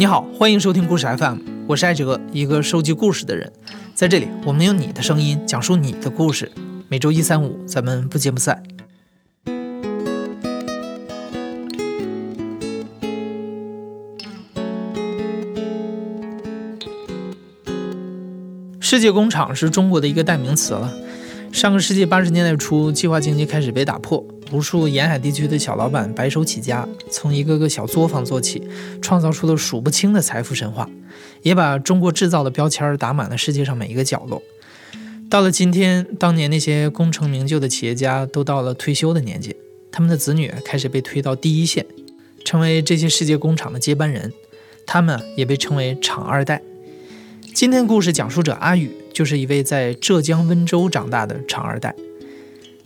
你好，欢迎收听故事 FM，我是艾哲，一个收集故事的人。在这里，我们用你的声音讲述你的故事。每周一、三、五，咱们不见不散。世界工厂是中国的一个代名词了。上个世纪八十年代初，计划经济开始被打破。无数沿海地区的小老板白手起家，从一个个小作坊做起，创造出了数不清的财富神话，也把中国制造的标签打满了世界上每一个角落。到了今天，当年那些功成名就的企业家都到了退休的年纪，他们的子女开始被推到第一线，成为这些世界工厂的接班人，他们也被称为厂二代。今天故事讲述者阿宇就是一位在浙江温州长大的厂二代。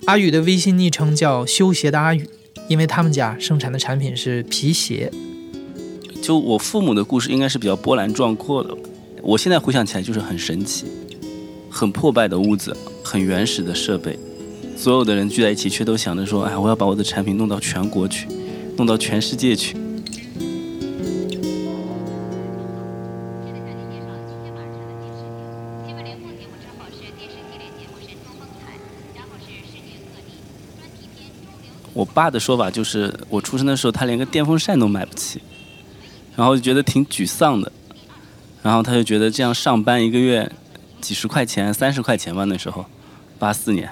阿宇的微信昵称叫“修鞋的阿宇”，因为他们家生产的产品是皮鞋。就我父母的故事应该是比较波澜壮阔的，我现在回想起来就是很神奇，很破败的屋子，很原始的设备，所有的人聚在一起，却都想着说：“哎，我要把我的产品弄到全国去，弄到全世界去。”爸的说法就是，我出生的时候他连个电风扇都买不起，然后就觉得挺沮丧的，然后他就觉得这样上班一个月几十块钱、三十块钱吧，那时候八四年，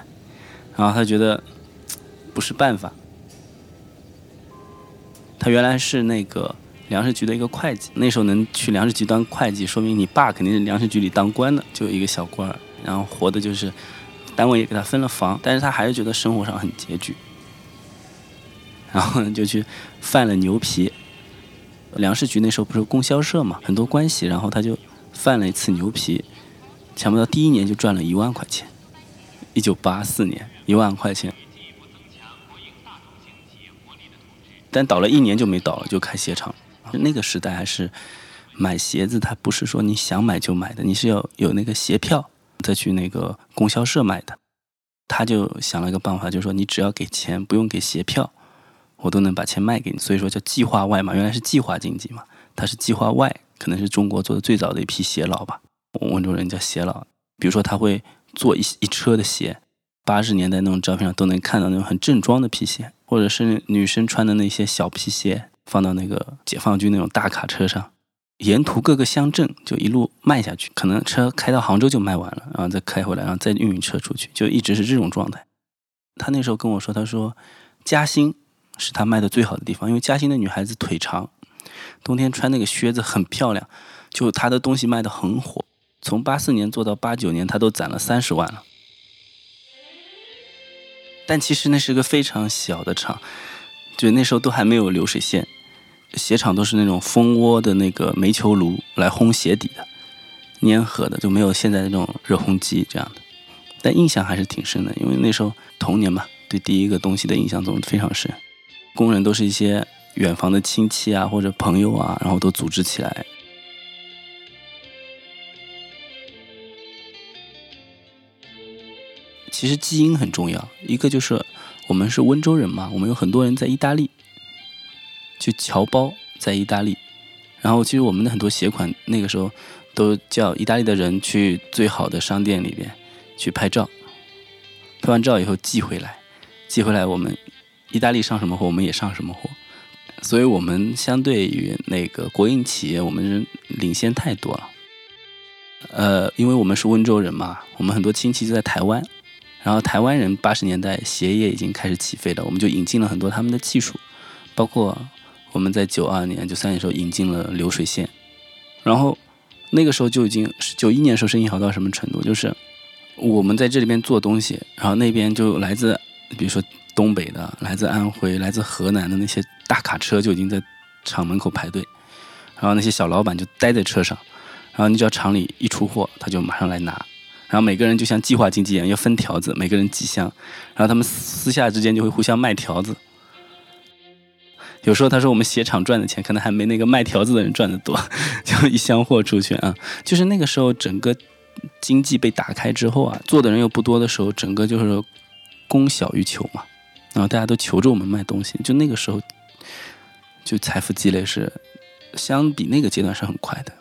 然后他觉得不是办法。他原来是那个粮食局的一个会计，那时候能去粮食局当会计，说明你爸肯定是粮食局里当官的，就一个小官儿，然后活的就是单位也给他分了房，但是他还是觉得生活上很拮据。然后呢，就去贩了牛皮。粮食局那时候不是供销社嘛，很多关系，然后他就贩了一次牛皮，想不到第一年就赚了一万块钱。一九八四年，一万块钱。但倒了一年就没倒了，就开鞋厂。那个时代还是买鞋子，它不是说你想买就买的，你是要有那个鞋票再去那个供销社买的。他就想了一个办法，就是说你只要给钱，不用给鞋票。我都能把钱卖给你，所以说叫计划外嘛，原来是计划经济嘛，它是计划外，可能是中国做的最早的一批鞋佬吧。温州人叫鞋佬，比如说他会做一一车的鞋，八十年代那种照片上都能看到那种很正装的皮鞋，或者是女生穿的那些小皮鞋，放到那个解放军那种大卡车上，沿途各个乡镇就一路卖下去，可能车开到杭州就卖完了，然后再开回来，然后再运车出去，就一直是这种状态。他那时候跟我说，他说嘉兴。是他卖的最好的地方，因为嘉兴的女孩子腿长，冬天穿那个靴子很漂亮，就他的东西卖的很火。从八四年做到八九年，他都攒了三十万了。但其实那是个非常小的厂，就那时候都还没有流水线，鞋厂都是那种蜂窝的那个煤球炉来烘鞋底的，粘合的，就没有现在那种热烘机这样的。但印象还是挺深的，因为那时候童年嘛，对第一个东西的印象总非常深。工人都是一些远房的亲戚啊，或者朋友啊，然后都组织起来。其实基因很重要，一个就是我们是温州人嘛，我们有很多人在意大利，就侨胞在意大利。然后其实我们的很多鞋款那个时候都叫意大利的人去最好的商店里边去拍照，拍完照以后寄回来，寄回来我们。意大利上什么货，我们也上什么货，所以我们相对于那个国营企业，我们领先太多了。呃，因为我们是温州人嘛，我们很多亲戚就在台湾，然后台湾人八十年代鞋业已经开始起飞了，我们就引进了很多他们的技术，包括我们在九二年、九三年时候引进了流水线，然后那个时候就已经九一年时候生意好到什么程度，就是我们在这里边做东西，然后那边就来自比如说。东北的、来自安徽、来自河南的那些大卡车就已经在厂门口排队，然后那些小老板就待在车上，然后你只要厂里一出货，他就马上来拿，然后每个人就像计划经济一样要分条子，每个人几箱，然后他们私下之间就会互相卖条子。有时候他说我们鞋厂赚的钱可能还没那个卖条子的人赚的多，就一箱货出去啊，就是那个时候整个经济被打开之后啊，做的人又不多的时候，整个就是供小于求嘛。然后大家都求着我们卖东西，就那个时候，就财富积累是相比那个阶段是很快的。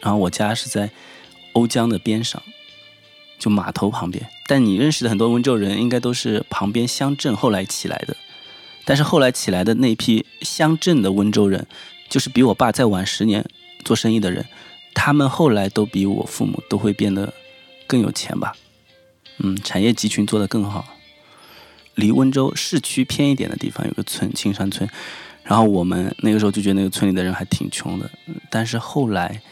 然后我家是在瓯江的边上，就码头旁边。但你认识的很多温州人，应该都是旁边乡镇后来起来的。但是后来起来的那批乡镇的温州人，就是比我爸再晚十年做生意的人，他们后来都比我父母都会变得更有钱吧？嗯，产业集群做得更好。离温州市区偏一点的地方有个村青山村，然后我们那个时候就觉得那个村里的人还挺穷的，但是后来。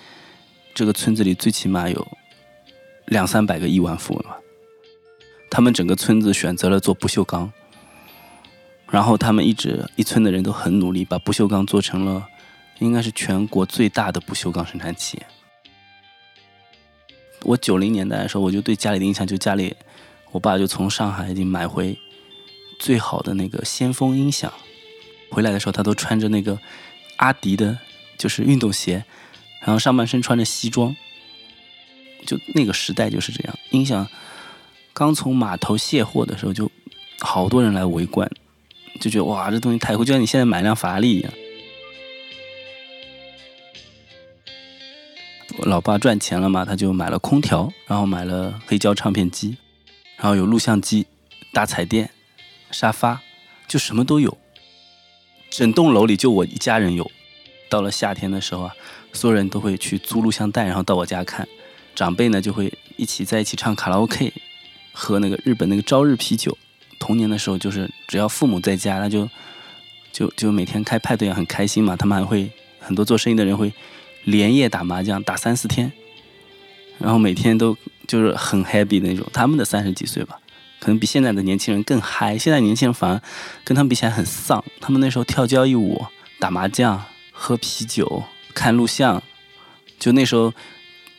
这个村子里最起码有两三百个亿万富翁吧。他们整个村子选择了做不锈钢，然后他们一直一村的人都很努力，把不锈钢做成了应该是全国最大的不锈钢生产企业。我九零年代的时候，我就对家里的印象就家里，我爸就从上海已经买回最好的那个先锋音响，回来的时候他都穿着那个阿迪的，就是运动鞋。然后上半身穿着西装，就那个时代就是这样。音响刚从码头卸货的时候，就好多人来围观，就觉得哇，这东西太酷，就像你现在买辆法拉利一样。老爸赚钱了嘛，他就买了空调，然后买了黑胶唱片机，然后有录像机、大彩电、沙发，就什么都有。整栋楼里就我一家人有。到了夏天的时候啊。所有人都会去租录像带，然后到我家看。长辈呢就会一起在一起唱卡拉 OK，喝那个日本那个朝日啤酒。童年的时候就是只要父母在家，那就就就每天开派对，很开心嘛。他们还会很多做生意的人会连夜打麻将，打三四天，然后每天都就是很 happy 的那种。他们的三十几岁吧，可能比现在的年轻人更嗨。现在年轻人反而跟他们比起来很丧。他们那时候跳交谊舞、打麻将、喝啤酒。看录像，就那时候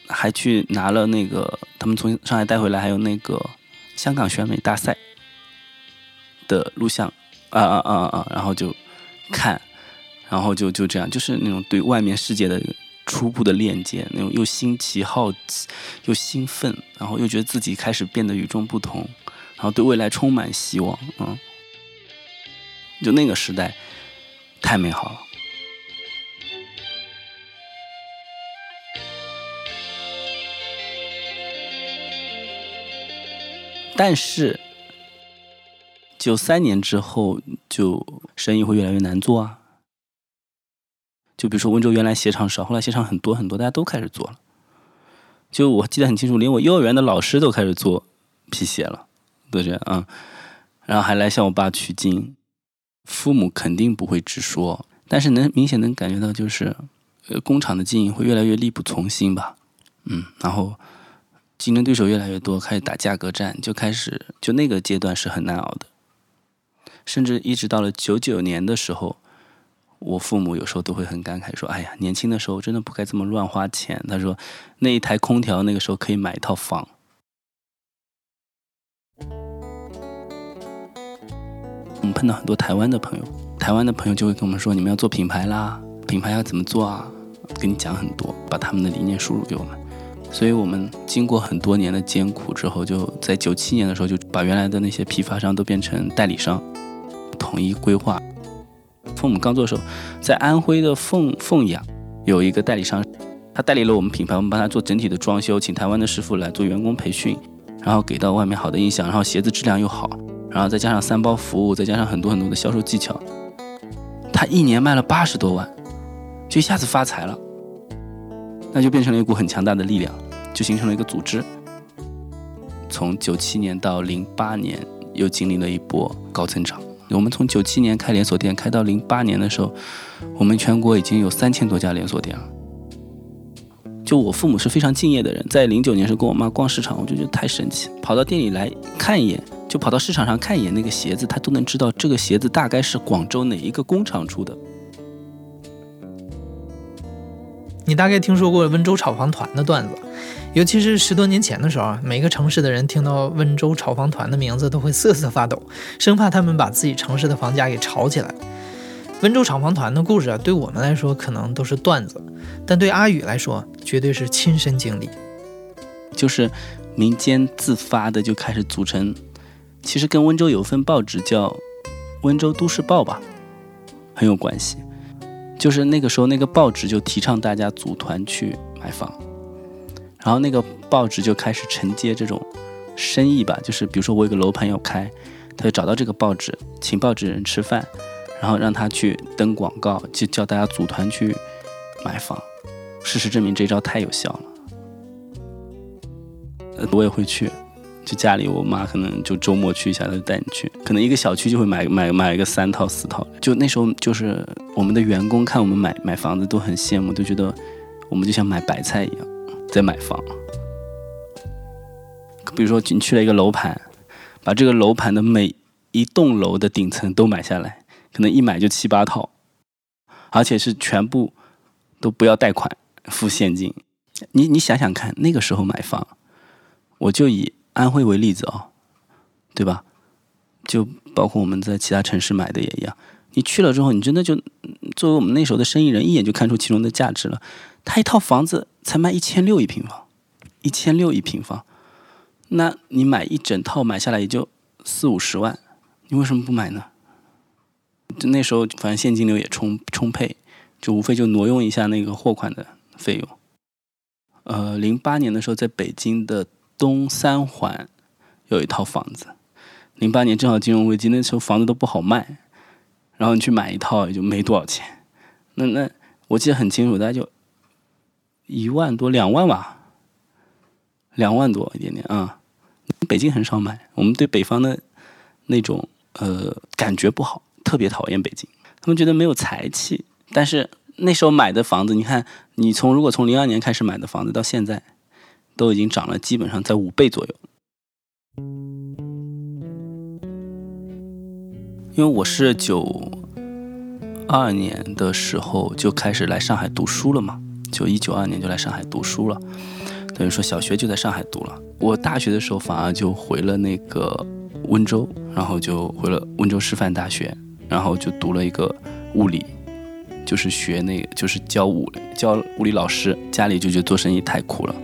还去拿了那个他们从上海带回来，还有那个香港选美大赛的录像，啊啊啊啊！然后就看，然后就就这样，就是那种对外面世界的初步的链接，那种又新奇好奇，又兴奋，然后又觉得自己开始变得与众不同，然后对未来充满希望，嗯，就那个时代太美好了。但是，九三年之后，就生意会越来越难做啊。就比如说温州原来鞋厂少，后来鞋厂很多很多，大家都开始做了。就我记得很清楚，连我幼儿园的老师都开始做皮鞋了，都这样啊。然后还来向我爸取经，父母肯定不会直说，但是能明显能感觉到，就是工厂的经营会越来越力不从心吧。嗯，然后。竞争对手越来越多，开始打价格战，就开始就那个阶段是很难熬的，甚至一直到了九九年的时候，我父母有时候都会很感慨说：“哎呀，年轻的时候真的不该这么乱花钱。”他说：“那一台空调那个时候可以买一套房。”我们碰到很多台湾的朋友，台湾的朋友就会跟我们说：“你们要做品牌啦，品牌要怎么做啊？”跟你讲很多，把他们的理念输入给我们。所以我们经过很多年的艰苦之后，就在九七年的时候，就把原来的那些批发商都变成代理商，统一规划。父母刚做的时候，在安徽的凤凤阳有一个代理商，他代理了我们品牌，我们帮他做整体的装修，请台湾的师傅来做员工培训，然后给到外面好的印象，然后鞋子质量又好，然后再加上三包服务，再加上很多很多的销售技巧，他一年卖了八十多万，就一下子发财了。那就变成了一股很强大的力量，就形成了一个组织。从九七年到零八年，又经历了一波高增长。我们从九七年开连锁店，开到零八年的时候，我们全国已经有三千多家连锁店了。就我父母是非常敬业的人，在零九年时候跟我妈逛市场，我就觉得太神奇，跑到店里来看一眼，就跑到市场上看一眼那个鞋子，他都能知道这个鞋子大概是广州哪一个工厂出的。你大概听说过温州炒房团的段子，尤其是十多年前的时候啊，每个城市的人听到温州炒房团的名字都会瑟瑟发抖，生怕他们把自己城市的房价给炒起来。温州炒房团的故事啊，对我们来说可能都是段子，但对阿宇来说绝对是亲身经历，就是民间自发的就开始组成。其实跟温州有份报纸叫《温州都市报吧，很有关系。就是那个时候，那个报纸就提倡大家组团去买房，然后那个报纸就开始承接这种生意吧，就是比如说我有个楼盘要开，他就找到这个报纸，请报纸人吃饭，然后让他去登广告，就叫大家组团去买房。事实证明，这招太有效了。我也会去。就家里，我妈可能就周末去一下，她就带你去，可能一个小区就会买买买个三套四套。就那时候，就是我们的员工看我们买买房子都很羡慕，都觉得我们就像买白菜一样在买房。比如说，你去了一个楼盘，把这个楼盘的每一栋楼的顶层都买下来，可能一买就七八套，而且是全部都不要贷款，付现金。你你想想看，那个时候买房，我就以。安徽为例子啊，对吧？就包括我们在其他城市买的也一样。你去了之后，你真的就作为我们那时候的生意人，一眼就看出其中的价值了。他一套房子才卖一千六一平方，一千六一平方，那你买一整套买下来也就四五十万，你为什么不买呢？就那时候反正现金流也充充沛，就无非就挪用一下那个货款的费用。呃，零八年的时候在北京的。东三环有一套房子，零八年正好金融危机，那时候房子都不好卖，然后你去买一套也就没多少钱。那那我记得很清楚，大概就一万多两万吧，两万多一点点啊。北京很少买，我们对北方的那种呃感觉不好，特别讨厌北京，他们觉得没有财气。但是那时候买的房子，你看，你从如果从零二年开始买的房子到现在。都已经涨了，基本上在五倍左右。因为我是九二年的时候就开始来上海读书了嘛，九一九二年就来上海读书了，等于说小学就在上海读了。我大学的时候反而就回了那个温州，然后就回了温州师范大学，然后就读了一个物理，就是学那个就是教物教物理老师。家里就觉得做生意太苦了。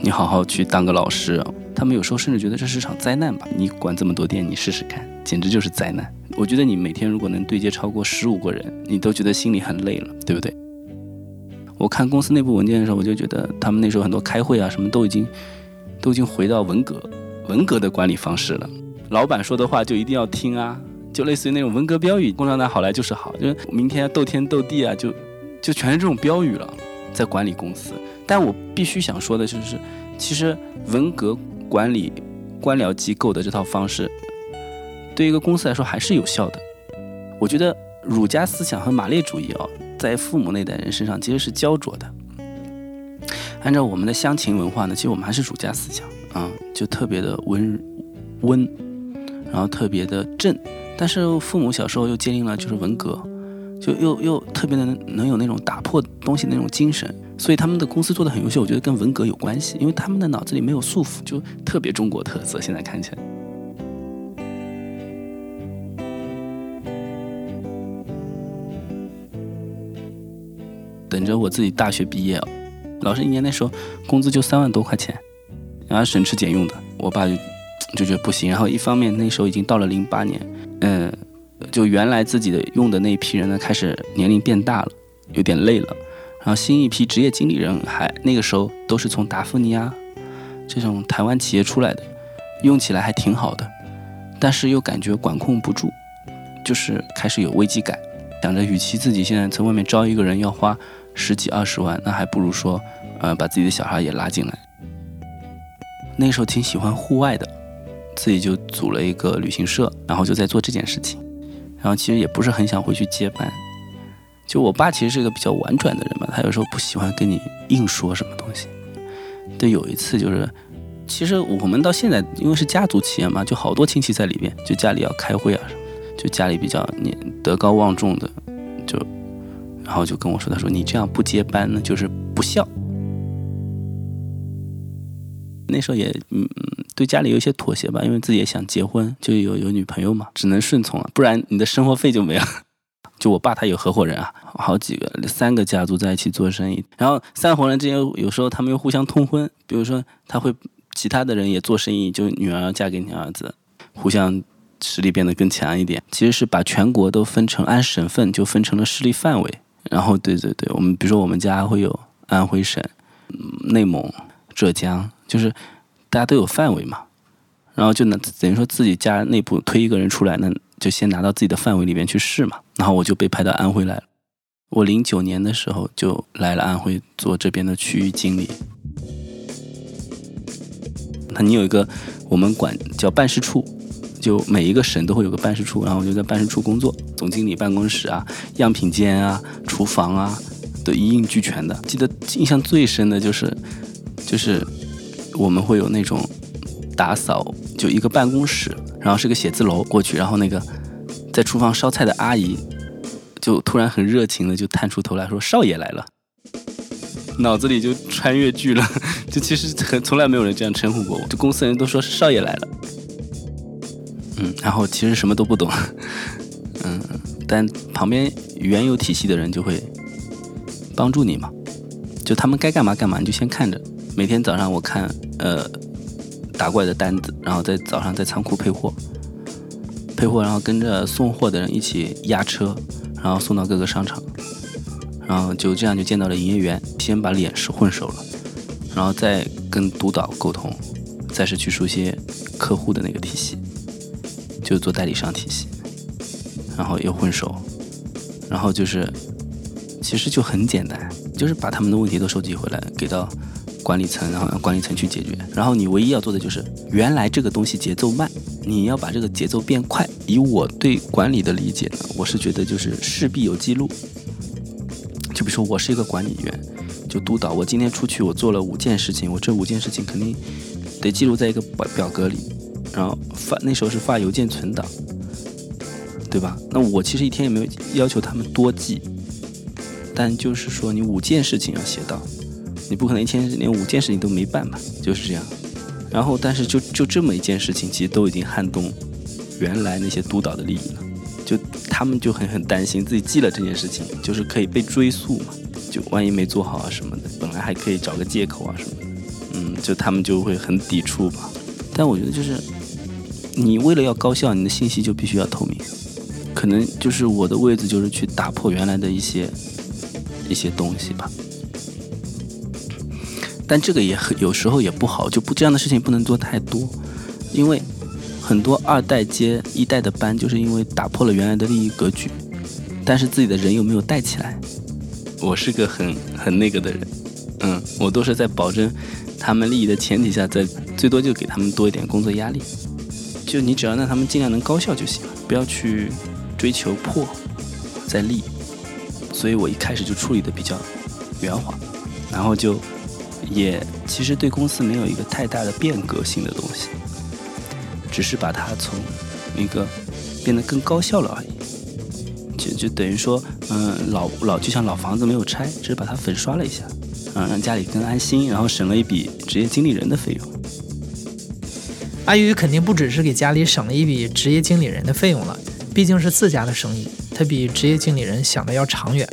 你好好去当个老师，他们有时候甚至觉得这是场灾难吧？你管这么多店，你试试看，简直就是灾难。我觉得你每天如果能对接超过十五个人，你都觉得心里很累了，对不对？我看公司内部文件的时候，我就觉得他们那时候很多开会啊，什么都已经都已经回到文革文革的管理方式了。老板说的话就一定要听啊，就类似于那种文革标语，“共产党好来就是好”，就是明天斗天斗地啊，就就全是这种标语了，在管理公司。但我必须想说的就是，其实文革管理官僚机构的这套方式，对一个公司来说还是有效的。我觉得儒家思想和马列主义啊，在父母那代人身上其实是焦灼的。按照我们的乡情文化呢，其实我们还是儒家思想啊，就特别的温温，然后特别的正。但是父母小时候又接应了就是文革。就又又特别的能有那种打破东西的那种精神，所以他们的公司做的很优秀，我觉得跟文革有关系，因为他们的脑子里没有束缚，就特别中国特色。现在看起来，等着我自己大学毕业，老师一年那时候工资就三万多块钱，然后省吃俭用的，我爸就就觉得不行，然后一方面那时候已经到了零八年，嗯。就原来自己的用的那一批人呢，开始年龄变大了，有点累了。然后新一批职业经理人还那个时候都是从达芙妮啊这种台湾企业出来的，用起来还挺好的，但是又感觉管控不住，就是开始有危机感，想着与其自己现在在外面招一个人要花十几二十万，那还不如说，呃，把自己的小孩也拉进来。那时候挺喜欢户外的，自己就组了一个旅行社，然后就在做这件事情。然后其实也不是很想回去接班，就我爸其实是一个比较婉转的人嘛，他有时候不喜欢跟你硬说什么东西。对，有一次就是，其实我们到现在因为是家族企业嘛，就好多亲戚在里面，就家里要开会啊什么，就家里比较年德高望重的，然后就跟我说，他说你这样不接班呢，就是不孝。那时候也嗯。对家里有一些妥协吧，因为自己也想结婚，就有有女朋友嘛，只能顺从了，不然你的生活费就没了。就我爸他有合伙人啊，好几个三个家族在一起做生意，然后三伙人之间有时候他们又互相通婚，比如说他会其他的人也做生意，就女儿嫁给你儿子，互相实力变得更强一点。其实是把全国都分成按省份就分成了势力范围。然后对对对，我们比如说我们家会有安徽省、内蒙、浙江，就是大家都有范围嘛。然后就能等于说自己家内部推一个人出来，那就先拿到自己的范围里面去试嘛。然后我就被派到安徽来了。我零九年的时候就来了安徽做这边的区域经理。那你有一个我们管叫办事处，就每一个省都会有个办事处，然后我就在办事处工作，总经理办公室啊、样品间啊、厨房啊，都一应俱全的。记得印象最深的就是，就是我们会有那种打扫，就一个办公室，然后是个写字楼过去，然后那个在厨房烧菜的阿姨就突然很热情的就探出头来说：“少爷来了。”脑子里就穿越剧了，就其实很从来没有人这样称呼过我，就公司人都说是少爷来了，嗯，然后其实什么都不懂，嗯，但旁边原有体系的人就会帮助你嘛，就他们该干嘛干嘛，你就先看着，每天早上我看呃打过来的单子，然后在早上在仓库配货，配货，然后跟着送货的人一起压车，然后送到各个商场。然后就这样就见到了营业员，先把脸是混熟了，然后再跟督导沟通，再是去熟悉客户的那个体系，就做代理商体系，然后又混熟，然后就是其实就很简单，就是把他们的问题都收集回来给到管理层，然后让管理层去解决。然后你唯一要做的就是，原来这个东西节奏慢，你要把这个节奏变快。以我对管理的理解呢，我是觉得就是势必有记录。就比如说，我是一个管理员，就督导。我今天出去，我做了五件事情，我这五件事情肯定得记录在一个表表格里，然后发。那时候是发邮件存档，对吧？那我其实一天也没有要求他们多记，但就是说，你五件事情要写到，你不可能一天连五件事情都没办吧？就是这样。然后，但是就就这么一件事情，其实都已经撼动原来那些督导的利益了。就他们就很很担心自己记了这件事情，就是可以被追溯嘛，就万一没做好啊什么的，本来还可以找个借口啊什么的，嗯，就他们就会很抵触吧。但我觉得就是，你为了要高效，你的信息就必须要透明。可能就是我的位置就是去打破原来的一些一些东西吧。但这个也很有时候也不好，就不这样的事情不能做太多，因为。很多二代接一代的班，就是因为打破了原来的利益格局，但是自己的人又没有带起来。我是个很很那个的人，嗯，我都是在保证他们利益的前提下，在最多就给他们多一点工作压力。就你只要让他们尽量能高效就行了，不要去追求破再立。所以我一开始就处理的比较圆滑，然后就也其实对公司没有一个太大的变革性的东西。只是把它从一个变得更高效了而已，就就等于说，嗯，老老就像老房子没有拆，只是把它粉刷了一下，嗯，让家里更安心，然后省了一笔职业经理人的费用。阿宇肯定不只是给家里省了一笔职业经理人的费用了，毕竟是自家的生意，他比职业经理人想的要长远。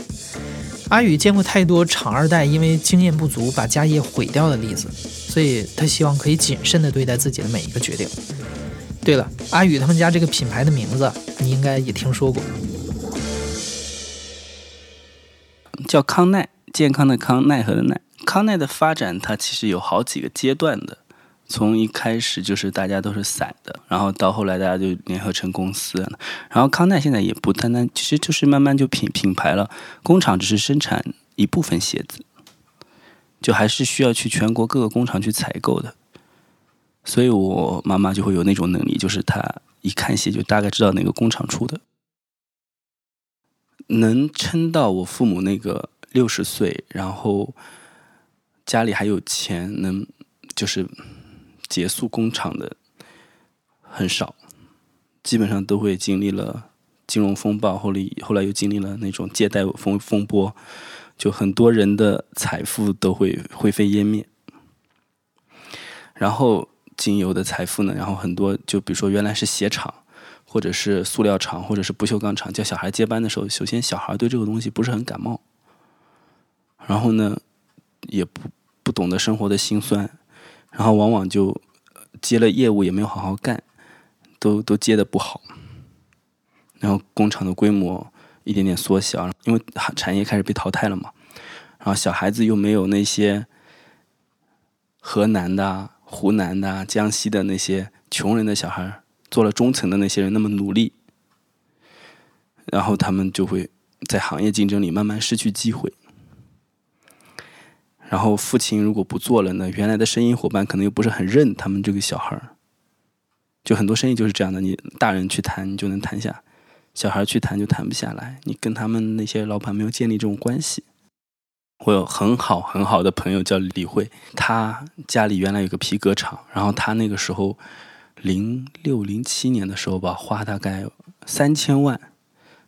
阿宇见过太多厂二代因为经验不足把家业毁掉的例子，所以他希望可以谨慎地对待自己的每一个决定。对了，阿宇他们家这个品牌的名字，你应该也听说过，叫康奈，健康的康，奈何的奈。康奈的发展，它其实有好几个阶段的，从一开始就是大家都是散的，然后到后来大家就联合成公司，然后康奈现在也不单单，其实就是慢慢就品品牌了，工厂只是生产一部分鞋子，就还是需要去全国各个工厂去采购的。所以我妈妈就会有那种能力，就是她一看鞋就大概知道哪个工厂出的，能撑到我父母那个六十岁，然后家里还有钱，能就是结束工厂的很少，基本上都会经历了金融风暴，后来后来又经历了那种借贷风风波，就很多人的财富都会灰飞烟灭，然后。仅有的财富呢？然后很多，就比如说原来是鞋厂，或者是塑料厂，或者是不锈钢厂，叫小孩接班的时候，首先小孩对这个东西不是很感冒，然后呢，也不不懂得生活的辛酸，然后往往就接了业务也没有好好干，都都接的不好，然后工厂的规模一点点缩小，因为产业开始被淘汰了嘛。然后小孩子又没有那些河南的、湖南的、江西的那些穷人的小孩做了中层的那些人那么努力，然后他们就会在行业竞争里慢慢失去机会。然后父亲如果不做了呢，原来的生意伙伴可能又不是很认他们这个小孩儿。就很多生意就是这样的，你大人去谈你就能谈下，小孩去谈就谈不下来。你跟他们那些老板没有建立这种关系。我有很好很好的朋友叫李慧，他家里原来有个皮革厂，然后他那个时候零六零七年的时候吧，花大概三千万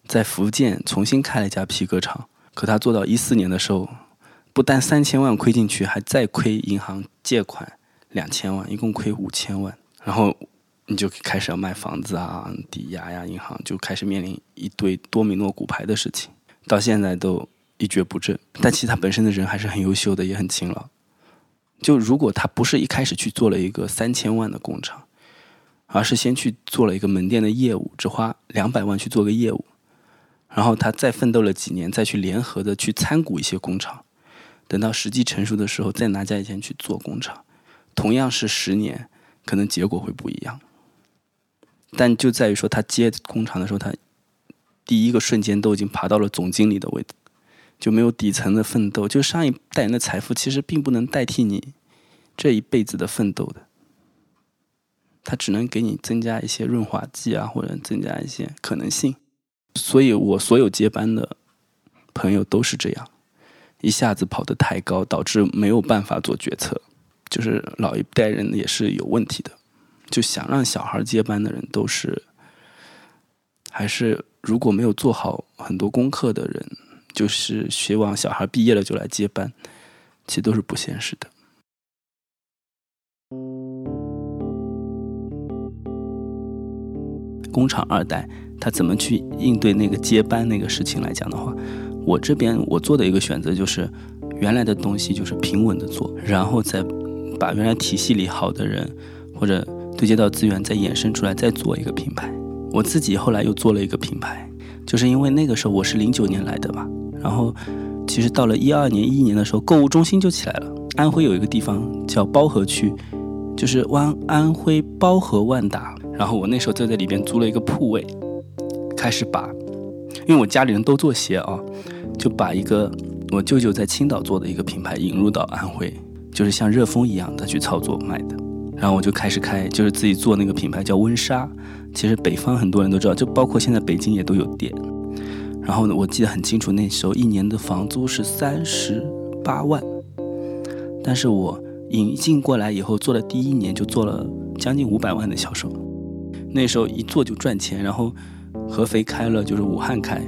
在福建重新开了一家皮革厂。可他做到一四年的时候，不但三千万亏进去，还再亏银行借款两千万，一共亏五千万。然后你就开始要卖房子啊，抵押呀，银行就开始面临一堆多米诺骨牌的事情，到现在都。一蹶不振，但其实他本身的人还是很优秀的，也很勤劳。就如果他不是一开始去做了一个三千万的工厂，而是先去做了一个门店的业务，只花两百万去做个业务，然后他再奋斗了几年，再去联合的去参股一些工厂，等到时机成熟的时候，再拿家里钱去做工厂，同样是十年，可能结果会不一样。但就在于说，他接工厂的时候，他第一个瞬间都已经爬到了总经理的位置。就没有底层的奋斗，就上一代人的财富其实并不能代替你这一辈子的奋斗的，它只能给你增加一些润滑剂啊，或者增加一些可能性。所以我所有接班的朋友都是这样，一下子跑得太高，导致没有办法做决策。就是老一代人也是有问题的，就想让小孩接班的人都是，还是如果没有做好很多功课的人。就是希望小孩毕业了就来接班，其实都是不现实的。工厂二代他怎么去应对那个接班那个事情来讲的话，我这边我做的一个选择就是，原来的东西就是平稳的做，然后再把原来体系里好的人或者对接到资源再衍生出来，再做一个品牌。我自己后来又做了一个品牌，就是因为那个时候我是零九年来的嘛。然后，其实到了一二年、一一年的时候，购物中心就起来了。安徽有一个地方叫包河区，就是安安徽包河万达。然后我那时候就在里边租了一个铺位，开始把，因为我家里人都做鞋啊，就把一个我舅舅在青岛做的一个品牌引入到安徽，就是像热风一样的去操作卖的。然后我就开始开，就是自己做那个品牌叫温莎。其实北方很多人都知道，就包括现在北京也都有店。然后呢，我记得很清楚，那时候一年的房租是三十八万，但是我引进过来以后，做了第一年就做了将近五百万的销售，那时候一做就赚钱。然后合肥开了，就是武汉开，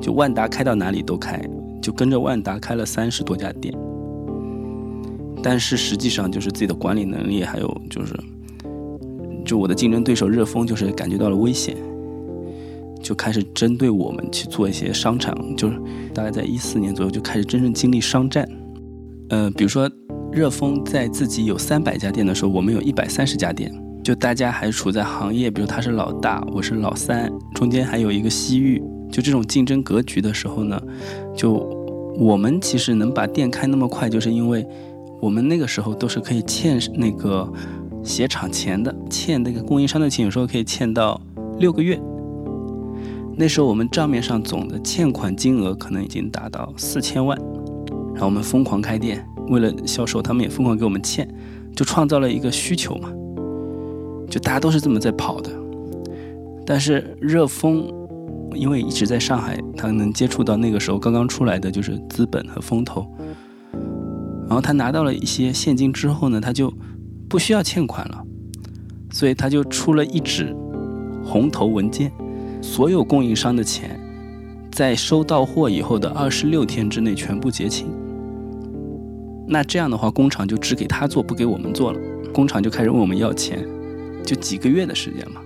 就万达开到哪里都开，就跟着万达开了三十多家店。但是实际上就是自己的管理能力，还有就是，就我的竞争对手热风，就是感觉到了危险。就开始针对我们去做一些商场，就是大概在一四年左右就开始真正经历商战。呃，比如说热风在自己有三百家店的时候，我们有一百三十家店，就大家还处在行业，比如他是老大，我是老三，中间还有一个西域，就这种竞争格局的时候呢，就我们其实能把店开那么快，就是因为我们那个时候都是可以欠那个鞋厂钱的，欠那个供应商的钱，有时候可以欠到六个月。那时候我们账面上总的欠款金额可能已经达到四千万，然后我们疯狂开店，为了销售，他们也疯狂给我们欠，就创造了一个需求嘛，就大家都是这么在跑的。但是热风，因为一直在上海，他能接触到那个时候刚刚出来的就是资本和风投，然后他拿到了一些现金之后呢，他就不需要欠款了，所以他就出了一纸红头文件。所有供应商的钱，在收到货以后的二十六天之内全部结清。那这样的话，工厂就只给他做，不给我们做了。工厂就开始问我们要钱，就几个月的时间嘛，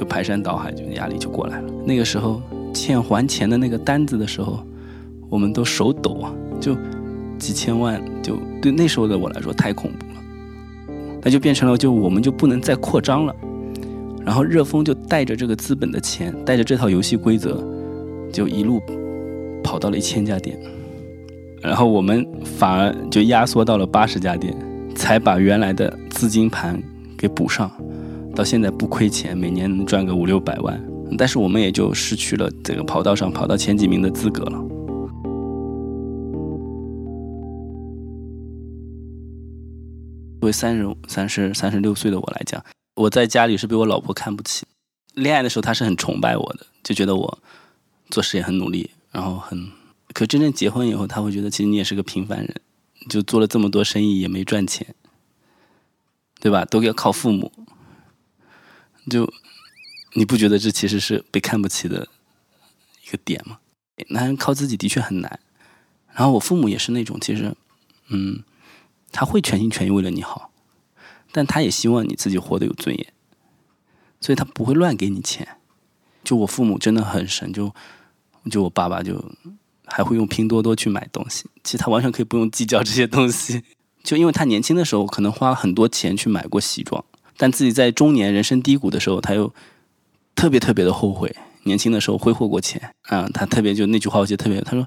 就排山倒海，就压力就过来了。那个时候欠还钱的那个单子的时候，我们都手抖啊，就几千万，就对那时候的我来说太恐怖了。那就变成了，就我们就不能再扩张了。然后热风就带着这个资本的钱，带着这套游戏规则，就一路跑到了一千家店，然后我们反而就压缩到了八十家店，才把原来的资金盘给补上，到现在不亏钱，每年能赚个五六百万，但是我们也就失去了这个跑道上跑到前几名的资格了。作为三十三十三十六岁的我来讲，我在家里是被我老婆看不起。恋爱的时候，她是很崇拜我的，就觉得我做事也很努力，然后很。可真正结婚以后，她会觉得其实你也是个平凡人，就做了这么多生意也没赚钱，对吧？都要靠父母，就你不觉得这其实是被看不起的一个点吗？男人靠自己的确很难。然后我父母也是那种，其实，嗯。他会全心全意为了你好，但他也希望你自己活得有尊严，所以他不会乱给你钱。就我父母真的很神，就就我爸爸就还会用拼多多去买东西，其实他完全可以不用计较这些东西。就因为他年轻的时候可能花很多钱去买过西装，但自己在中年人生低谷的时候，他又特别特别的后悔年轻的时候挥霍过钱啊。他特别就那句话，我记得特别，他说：“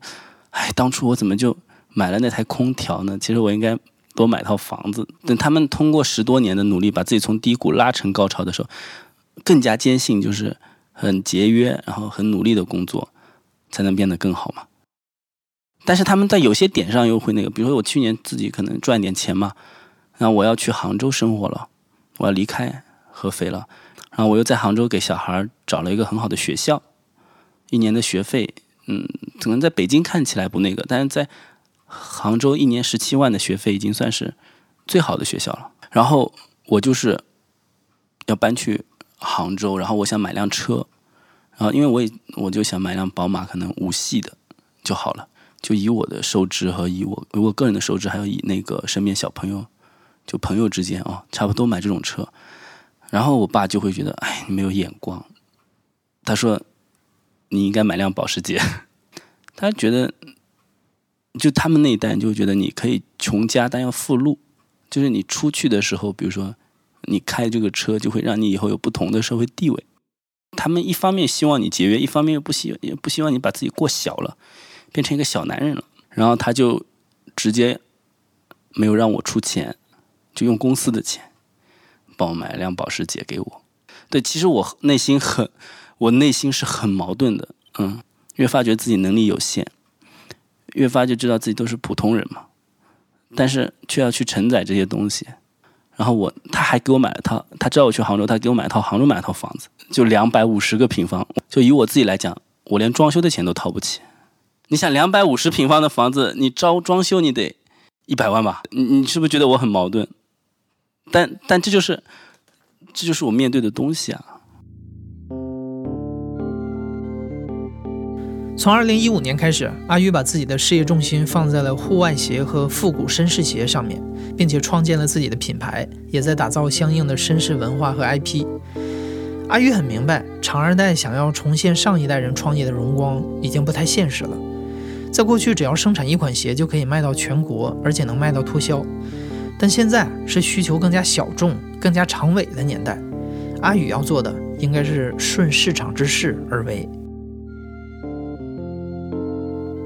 哎，当初我怎么就买了那台空调呢？其实我应该。”多买套房子。等他们通过十多年的努力，把自己从低谷拉成高潮的时候，更加坚信就是很节约，然后很努力的工作，才能变得更好嘛。但是他们在有些点上又会那个，比如说我去年自己可能赚点钱嘛，然后我要去杭州生活了，我要离开合肥了，然后我又在杭州给小孩找了一个很好的学校，一年的学费，嗯，可能在北京看起来不那个，但是在。杭州一年十七万的学费已经算是最好的学校了。然后我就是要搬去杭州，然后我想买辆车，然后因为我也我就想买辆宝马，可能五系的就好了。就以我的收支和以我我个人的收支，还有以那个身边小朋友就朋友之间啊，差不多买这种车。然后我爸就会觉得，哎，你没有眼光。他说你应该买辆保时捷。他觉得。就他们那一代就会觉得你可以穷家但要富路，就是你出去的时候，比如说你开这个车，就会让你以后有不同的社会地位。他们一方面希望你节约，一方面又不希也不希望你把自己过小了，变成一个小男人了。然后他就直接没有让我出钱，就用公司的钱帮我买了辆保时捷给我。对，其实我内心很，我内心是很矛盾的，嗯，越发觉自己能力有限。越发就知道自己都是普通人嘛，但是却要去承载这些东西。然后我他还给我买了套，他知道我去杭州，他给我买了套杭州买了套房子，就两百五十个平方。就以我自己来讲，我连装修的钱都掏不起。你想两百五十平方的房子，你招装修你得一百万吧？你你是不是觉得我很矛盾？但但这就是这就是我面对的东西啊。从二零一五年开始，阿宇把自己的事业重心放在了户外鞋和复古绅士鞋上面，并且创建了自己的品牌，也在打造相应的绅士文化和 IP。阿宇很明白，长二代想要重现上一代人创业的荣光，已经不太现实了。在过去，只要生产一款鞋就可以卖到全国，而且能卖到脱销。但现在是需求更加小众、更加长尾的年代，阿宇要做的应该是顺市场之势而为。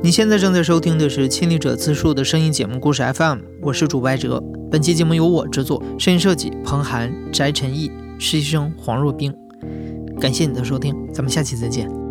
你现在正在收听的是亲历者自述的声音节目故事 FM，我是主播哲。本期节目由我制作，声音设计彭涵、翟晨毅，实习生黄若冰。感谢你的收听，咱们下期再见。